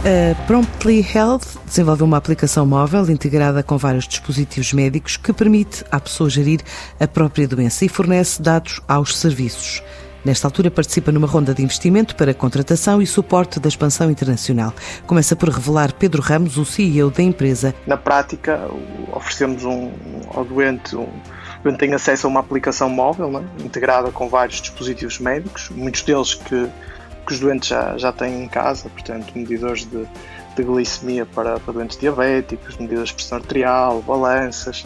A Promptly Health desenvolveu uma aplicação móvel integrada com vários dispositivos médicos que permite à pessoa gerir a própria doença e fornece dados aos serviços. Nesta altura, participa numa ronda de investimento para contratação e suporte da expansão internacional. Começa por revelar Pedro Ramos, o CEO da empresa. Na prática, oferecemos um, ao doente um, doente tem acesso a uma aplicação móvel né, integrada com vários dispositivos médicos, muitos deles que que os doentes já, já têm em casa, portanto, medidores de, de glicemia para, para doentes diabéticos, medidas de pressão arterial, balanças,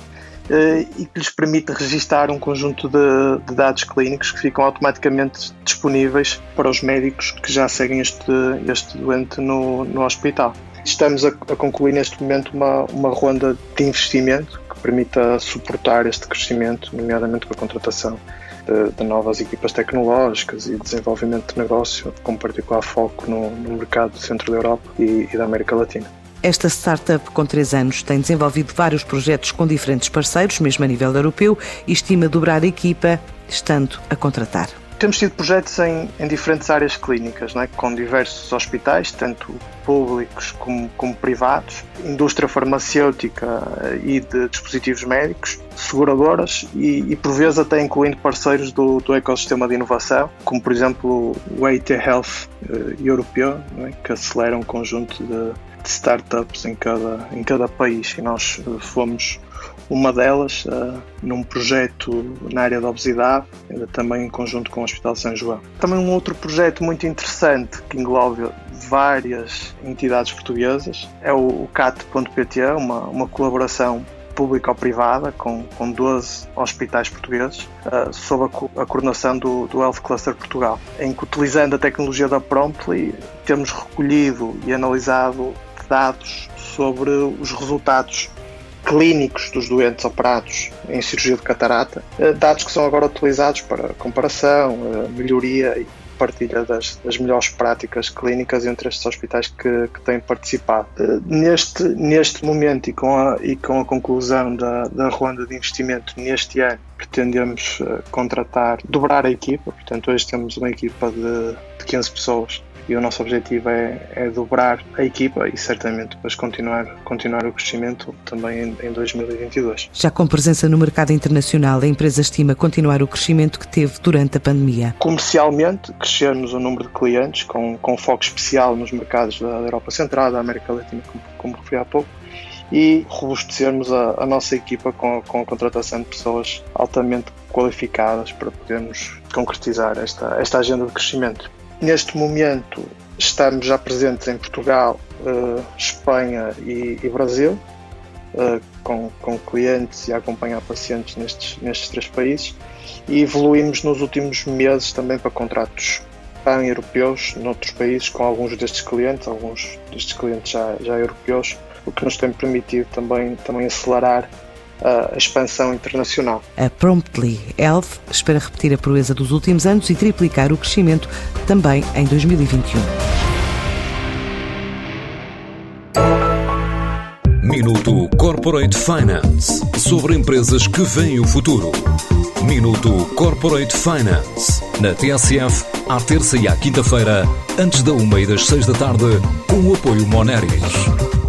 eh, e que lhes permite registar um conjunto de, de, dados clínicos que ficam automaticamente disponíveis para os médicos que já seguem este, este doente no, no hospital. Estamos a, a concluir neste momento uma, uma ronda de investimento que permita suportar este crescimento, nomeadamente com a contratação de, de, novas equipas tecnológicas e desenvolvimento de negócio, com particular foco no, no mercado do centro da Europa e, e da América Latina. Esta startup, com três anos, tem desenvolvido vários projetos com diferentes parceiros, mesmo a nível europeu, e estima dobrar a equipa, estando a contratar. Temos tido projetos em, em diferentes áreas clínicas, é? com diversos hospitais, tanto públicos como, como, privados, indústria farmacêutica e de dispositivos médicos, seguradoras e, e por vezes até incluindo parceiros do, do ecossistema de inovação, como por exemplo o AT Health uh, europeu, é? que acelera um conjunto de, de, startups em cada, em cada país e nós uh, fomos uma delas uh, num projeto na área da obesidade, também em conjunto com o Hospital São João. Também um outro projeto muito interessante que engloba várias entidades portuguesas é o, CAT.pt, uma, uma colaboração pública ou privada com, com 12 hospitais portugueses uh, sob a, a, coordenação do, do Health Cluster Portugal, em que utilizando a tecnologia da Promptly temos recolhido e analisado dados sobre os resultados clínicos dos doentes operados em cirurgia de catarata, eh, dados que são agora utilizados para comparação, eh, melhoria partilha das, das melhores práticas clínicas entre estes hospitais que, que têm participado. Eh, neste, neste momento e com a, e com a conclusão da, da ronda de investimento neste ano, pretendemos contratar, dobrar a equipa, portanto hoje temos uma equipa de, de 15 pessoas e o nosso objetivo é, é, dobrar a equipa e certamente depois continuar, continuar o crescimento também em, em 2022. Já com presença no mercado internacional, a empresa estima continuar o crescimento que teve durante a pandemia. Comercialmente, crescermos o número de clientes com, com foco especial nos mercados da Europa Central, da América Latina, como, como referi há pouco, e robustecermos a, a, nossa equipa com, com a contratação de pessoas altamente qualificadas para podermos concretizar esta, esta agenda de crescimento. Neste momento estamos já presentes em Portugal, uh, Espanha e, e Brasil, uh, com, com, clientes e acompanhar pacientes nestes, nestes três países. E evoluímos nos últimos meses também para contratos pan-europeus noutros países com alguns destes clientes, alguns destes clientes já, já europeus, o que nos tem permitido também, também acelerar a expansão internacional. A Promptly Health espera repetir a proeza dos últimos anos e triplicar o crescimento também em 2021. Minuto Corporate Finance sobre empresas que veem o futuro. Minuto Corporate Finance na TSF, à terça e à quinta-feira, antes da uma e das seis da tarde, com o apoio Moneris.